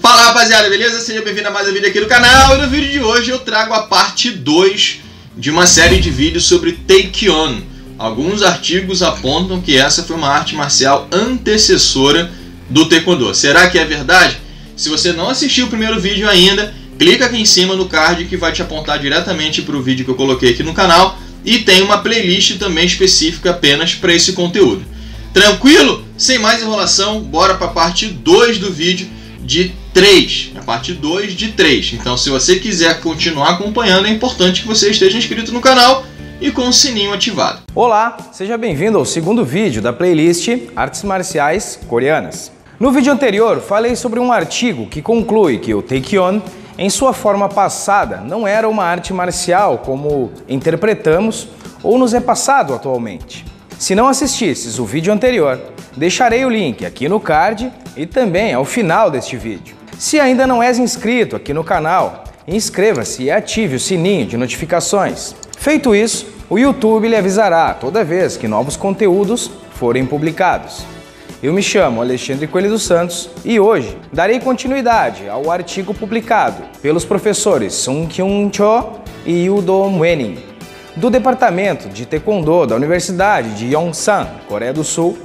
Fala rapaziada, beleza? Seja bem-vindo a mais um vídeo aqui do canal e no vídeo de hoje eu trago a parte 2 de uma série de vídeos sobre Taekyon. Alguns artigos apontam que essa foi uma arte marcial antecessora do Taekwondo. Será que é verdade? Se você não assistiu o primeiro vídeo ainda, clica aqui em cima no card que vai te apontar diretamente para o vídeo que eu coloquei aqui no canal e tem uma playlist também específica apenas para esse conteúdo. Tranquilo? Sem mais enrolação, bora para a parte 2 do vídeo de 3, a parte 2 de 3. Então, se você quiser continuar acompanhando, é importante que você esteja inscrito no canal e com o sininho ativado. Olá, seja bem-vindo ao segundo vídeo da playlist Artes Marciais Coreanas. No vídeo anterior, falei sobre um artigo que conclui que o Taekyon, em sua forma passada, não era uma arte marcial como interpretamos ou nos é passado atualmente. Se não assistisses o vídeo anterior, deixarei o link aqui no card e também ao final deste vídeo. Se ainda não és inscrito aqui no canal, inscreva-se e ative o sininho de notificações. Feito isso, o YouTube lhe avisará toda vez que novos conteúdos forem publicados. Eu me chamo Alexandre Coelho dos Santos e hoje darei continuidade ao artigo publicado pelos professores Sung Kyung Cho e Udon Wenin do Departamento de Taekwondo da Universidade de Yongsan, Coreia do Sul,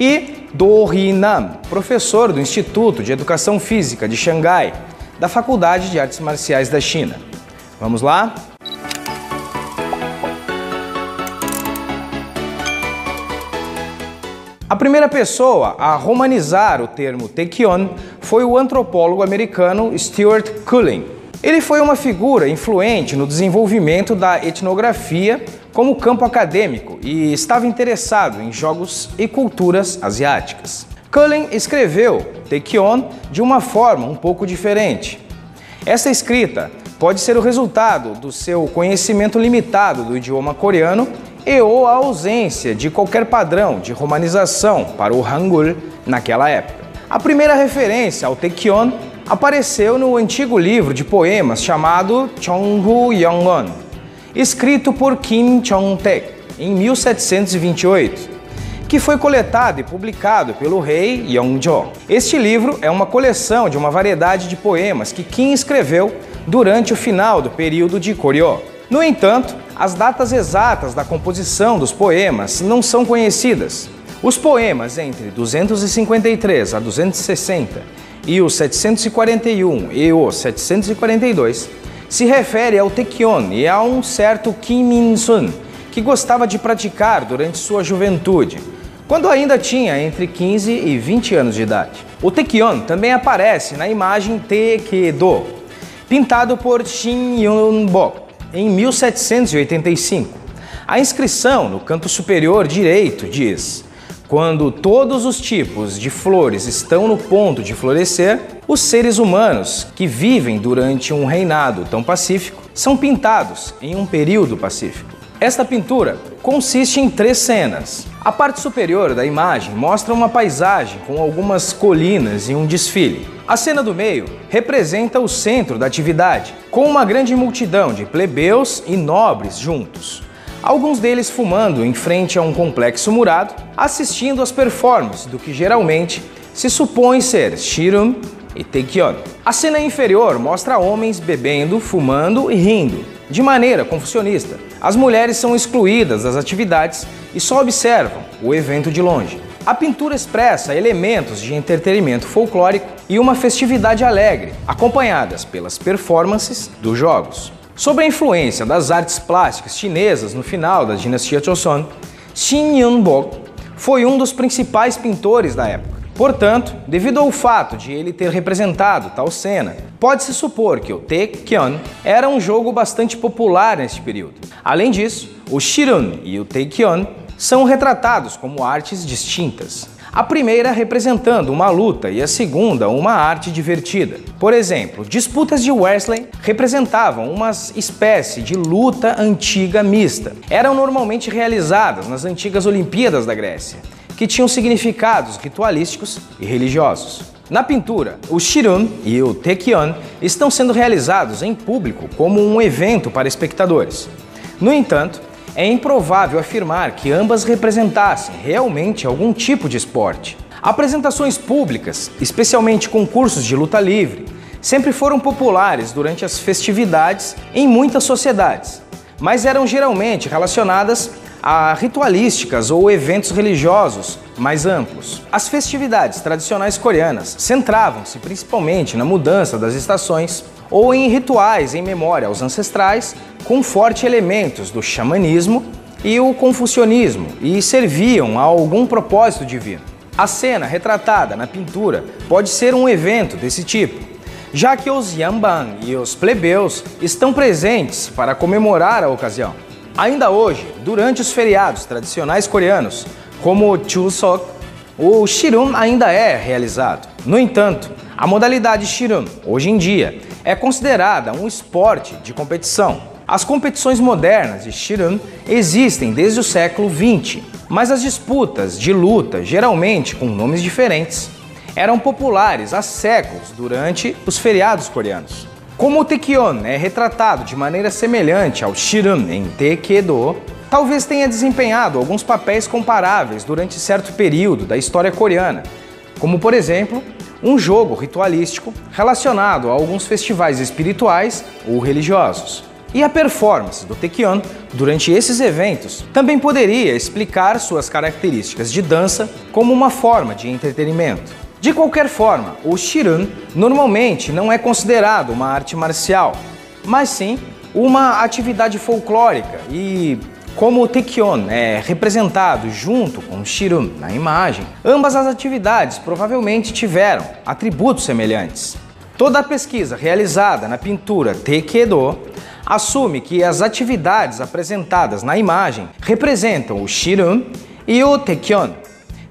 e do Nam, professor do Instituto de Educação Física de Xangai, da Faculdade de Artes Marciais da China. Vamos lá? A primeira pessoa a romanizar o termo Taekyon foi o antropólogo americano Stuart Cullen, ele foi uma figura influente no desenvolvimento da etnografia como campo acadêmico e estava interessado em jogos e culturas asiáticas. Cullen escreveu Taekyon de uma forma um pouco diferente. Essa escrita pode ser o resultado do seu conhecimento limitado do idioma coreano e ou a ausência de qualquer padrão de romanização para o Hangul naquela época. A primeira referência ao Taekyon apareceu no antigo livro de poemas chamado Chonghu Yongon, escrito por Kim Chong-taek em 1728, que foi coletado e publicado pelo rei Yongjo. Este livro é uma coleção de uma variedade de poemas que Kim escreveu durante o final do período de Koryo. No entanto, as datas exatas da composição dos poemas não são conhecidas. Os poemas entre 253 a 260 e o 741 e o 742 se refere ao Taekyon e a um certo Kim Min-sun, que gostava de praticar durante sua juventude, quando ainda tinha entre 15 e 20 anos de idade. O Taekyon também aparece na imagem Taekdo, pintado por Shin Yun-bok em 1785. A inscrição no canto superior direito diz quando todos os tipos de flores estão no ponto de florescer, os seres humanos que vivem durante um reinado tão pacífico são pintados em um período pacífico. Esta pintura consiste em três cenas. A parte superior da imagem mostra uma paisagem com algumas colinas e um desfile. A cena do meio representa o centro da atividade, com uma grande multidão de plebeus e nobres juntos alguns deles fumando em frente a um complexo murado, assistindo às performances do que geralmente se supõe ser Shirum e Taekyon. A cena inferior mostra homens bebendo, fumando e rindo, de maneira confucionista. As mulheres são excluídas das atividades e só observam o evento de longe. A pintura expressa elementos de entretenimento folclórico e uma festividade alegre, acompanhadas pelas performances dos jogos. Sobre a influência das artes plásticas chinesas no final da dinastia Joseon, Xin Yunbok foi um dos principais pintores da época. Portanto, devido ao fato de ele ter representado tal cena, pode-se supor que o Taekyon era um jogo bastante popular neste período. Além disso, o Shirun e o Taekyon são retratados como artes distintas a primeira representando uma luta e a segunda uma arte divertida. Por exemplo, disputas de wrestling representavam uma espécie de luta antiga mista. Eram normalmente realizadas nas antigas Olimpíadas da Grécia, que tinham significados ritualísticos e religiosos. Na pintura, o Shirun e o Taekyon estão sendo realizados em público como um evento para espectadores. No entanto, é improvável afirmar que ambas representassem realmente algum tipo de esporte. Apresentações públicas, especialmente concursos de luta livre, sempre foram populares durante as festividades em muitas sociedades, mas eram geralmente relacionadas a ritualísticas ou eventos religiosos mais amplos. As festividades tradicionais coreanas centravam-se principalmente na mudança das estações ou em rituais em memória aos ancestrais, com forte elementos do xamanismo e o confucionismo, e serviam a algum propósito divino. A cena retratada na pintura pode ser um evento desse tipo, já que os Yamban e os plebeus estão presentes para comemorar a ocasião. Ainda hoje, durante os feriados tradicionais coreanos, como o Chuseok, o Shirun ainda é realizado. No entanto, a modalidade Shirun, hoje em dia, é considerada um esporte de competição. As competições modernas de Shirun existem desde o século XX mas as disputas de luta, geralmente com nomes diferentes, eram populares há séculos durante os feriados coreanos. Como o Taekyon é retratado de maneira semelhante ao Shirun em Taekwondo, talvez tenha desempenhado alguns papéis comparáveis durante certo período da história coreana, como por exemplo, um jogo ritualístico relacionado a alguns festivais espirituais ou religiosos. E a performance do Taekyon durante esses eventos também poderia explicar suas características de dança como uma forma de entretenimento. De qualquer forma, o Shirun normalmente não é considerado uma arte marcial, mas sim uma atividade folclórica e como o Taekyon é representado junto com o Shirun na imagem, ambas as atividades provavelmente tiveram atributos semelhantes. Toda a pesquisa realizada na pintura Taekwondo assume que as atividades apresentadas na imagem representam o Shirun e o Taekyon,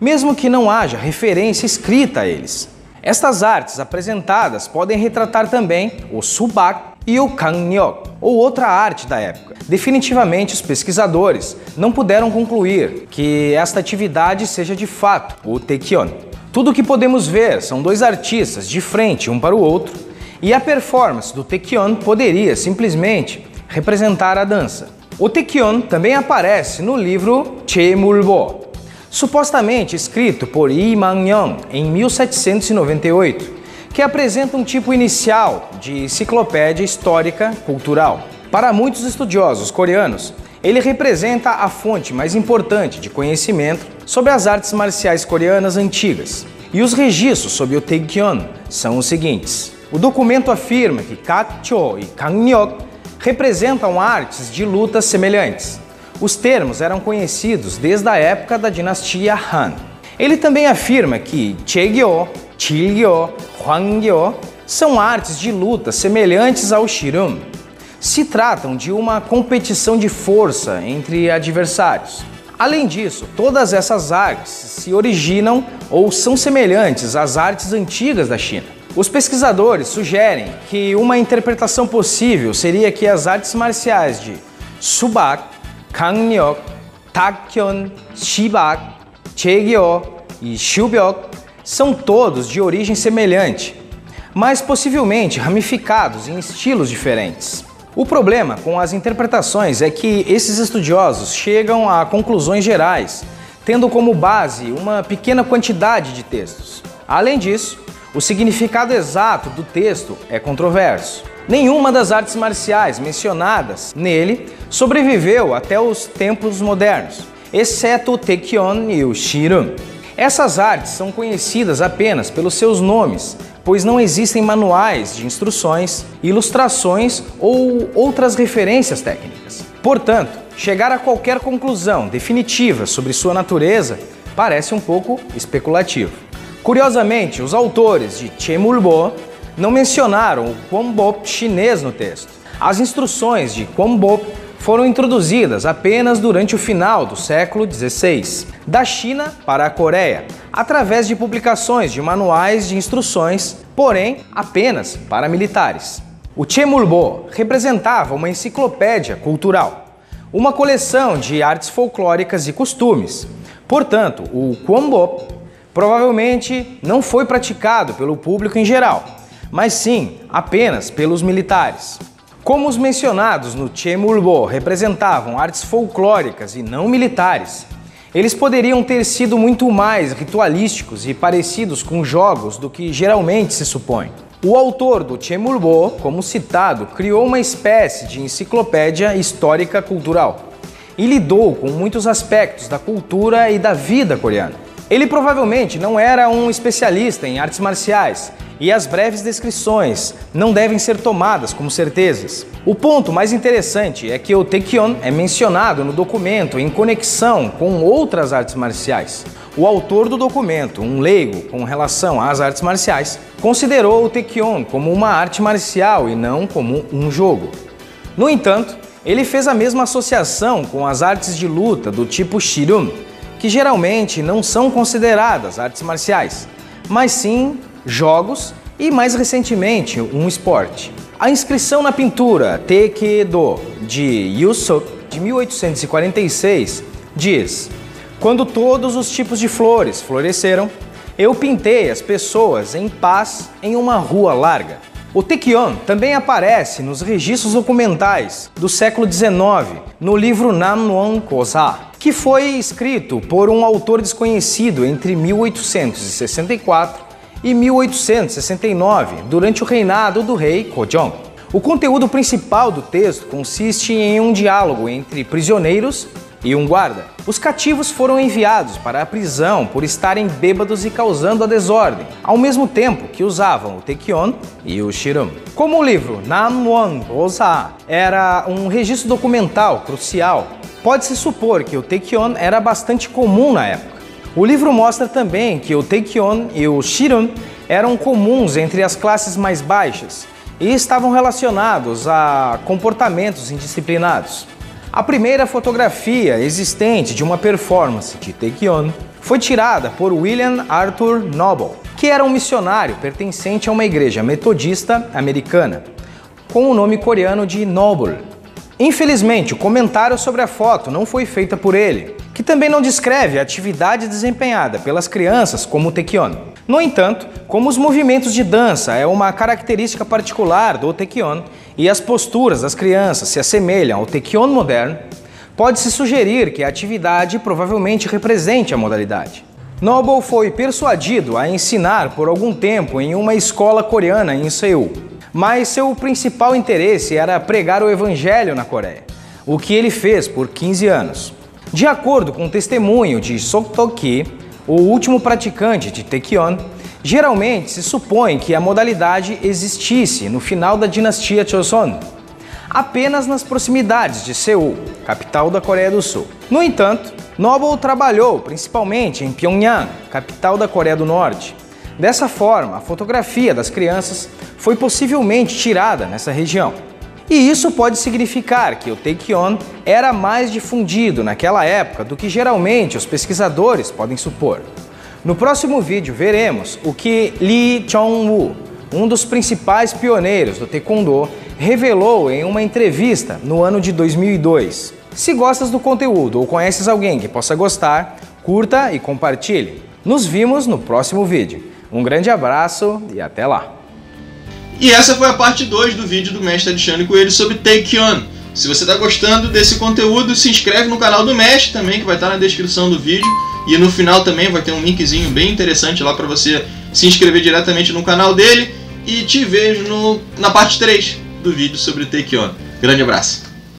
mesmo que não haja referência escrita a eles. Estas artes apresentadas podem retratar também o Subak e o Kangnyok, ou outra arte da época. Definitivamente, os pesquisadores não puderam concluir que esta atividade seja de fato o Taekyon. Tudo o que podemos ver são dois artistas de frente um para o outro e a performance do Taekyon poderia simplesmente representar a dança. O Taekyon também aparece no livro Chemulbo, supostamente escrito por Lee Man-young em 1798, que apresenta um tipo inicial de enciclopédia histórica cultural. Para muitos estudiosos coreanos, ele representa a fonte mais importante de conhecimento sobre as artes marciais coreanas antigas. E os registros sobre o Taekyon são os seguintes. O documento afirma que Kakcho e Kangnyok representam artes de lutas semelhantes. Os termos eram conhecidos desde a época da dinastia Han. Ele também afirma que Chegyo, Chilgyo, Hwangyo são artes de luta semelhantes ao Shirun. Se tratam de uma competição de força entre adversários. Além disso, todas essas artes se originam ou são semelhantes às artes antigas da China. Os pesquisadores sugerem que uma interpretação possível seria que as artes marciais de Subak, Kangmyeok, Taekyon, Shibak, Chaegyo e Shubyok são todos de origem semelhante, mas possivelmente ramificados em estilos diferentes. O problema com as interpretações é que esses estudiosos chegam a conclusões gerais, tendo como base uma pequena quantidade de textos. Além disso, o significado exato do texto é controverso. Nenhuma das artes marciais mencionadas nele sobreviveu até os tempos modernos, exceto o Taekyon e o Shirun. Essas artes são conhecidas apenas pelos seus nomes, pois não existem manuais de instruções, ilustrações ou outras referências técnicas. Portanto, chegar a qualquer conclusão definitiva sobre sua natureza parece um pouco especulativo. Curiosamente, os autores de Chemulbo não mencionaram o Kwambop chinês no texto. As instruções de Kwambop foram introduzidas apenas durante o final do século XVI, da China para a Coreia, através de publicações de manuais de instruções, porém apenas para militares. O Chemulbo representava uma enciclopédia cultural, uma coleção de artes folclóricas e costumes. Portanto, o Kwambop provavelmente não foi praticado pelo público em geral, mas sim apenas pelos militares. Como os mencionados no Chemulbo representavam artes folclóricas e não militares, Eles poderiam ter sido muito mais ritualísticos e parecidos com jogos do que geralmente se supõe. O autor do Chemulbo, como citado, criou uma espécie de enciclopédia histórica cultural e lidou com muitos aspectos da cultura e da vida coreana. Ele provavelmente não era um especialista em artes marciais, e as breves descrições não devem ser tomadas como certezas. O ponto mais interessante é que o Taekyon é mencionado no documento em conexão com outras artes marciais. O autor do documento, um leigo com relação às artes marciais, considerou o Taekyon como uma arte marcial e não como um jogo. No entanto, ele fez a mesma associação com as artes de luta do tipo Shirun, que geralmente não são consideradas artes marciais, mas sim jogos e, mais recentemente, um esporte. A inscrição na pintura Taekwondo de Yusuf, de 1846, diz: Quando todos os tipos de flores floresceram, eu pintei as pessoas em paz em uma rua larga. O Taekyon também aparece nos registros documentais do século XIX, no livro Namwon Kosa, que foi escrito por um autor desconhecido entre 1864 e 1869, durante o reinado do rei Kojong. O conteúdo principal do texto consiste em um diálogo entre prisioneiros e um guarda. Os cativos foram enviados para a prisão por estarem bêbados e causando a desordem, ao mesmo tempo que usavam o Taekyon e o Shirum. Como o livro Namwon Osa era um registro documental crucial, pode-se supor que o Taekyon era bastante comum na época. O livro mostra também que o Taekyon e o Shirun eram comuns entre as classes mais baixas e estavam relacionados a comportamentos indisciplinados. A primeira fotografia existente de uma performance de Taekyon foi tirada por William Arthur Noble, que era um missionário pertencente a uma igreja metodista americana, com o nome coreano de Noble. Infelizmente, o comentário sobre a foto não foi feito por ele, também não descreve a atividade desempenhada pelas crianças como o Taekyon. No entanto, como os movimentos de dança é uma característica particular do Taekyon e as posturas das crianças se assemelham ao Taekyon moderno, pode-se sugerir que a atividade provavelmente represente a modalidade. Noble foi persuadido a ensinar por algum tempo em uma escola coreana em Seul, mas seu principal interesse era pregar o evangelho na Coreia, o que ele fez por 15 anos. De acordo com o testemunho de Soktoki, o último praticante de Taekyon, geralmente se supõe que a modalidade existisse no final da dinastia Joseon, apenas nas proximidades de Seul, capital da Coreia do Sul. No entanto, Noble trabalhou principalmente em Pyongyang, capital da Coreia do Norte. Dessa forma, a fotografia das crianças foi possivelmente tirada nessa região. E isso pode significar que o Taekyon era mais difundido naquela época do que geralmente os pesquisadores podem supor. No próximo vídeo veremos o que Lee Chong-woo, um dos principais pioneiros do Taekwondo, revelou em uma entrevista no ano de 2002. Se gostas do conteúdo ou conheces alguém que possa gostar, curta e compartilhe. Nos vimos no próximo vídeo. Um grande abraço e até lá! E essa foi a parte 2 do vídeo do mestre Alexandre Coelho sobre Take On. Se você está gostando desse conteúdo, se inscreve no canal do mestre também, que vai estar na descrição do vídeo. E no final também vai ter um linkzinho bem interessante lá para você se inscrever diretamente no canal dele. E te vejo no, na parte 3 do vídeo sobre Take On. Grande abraço!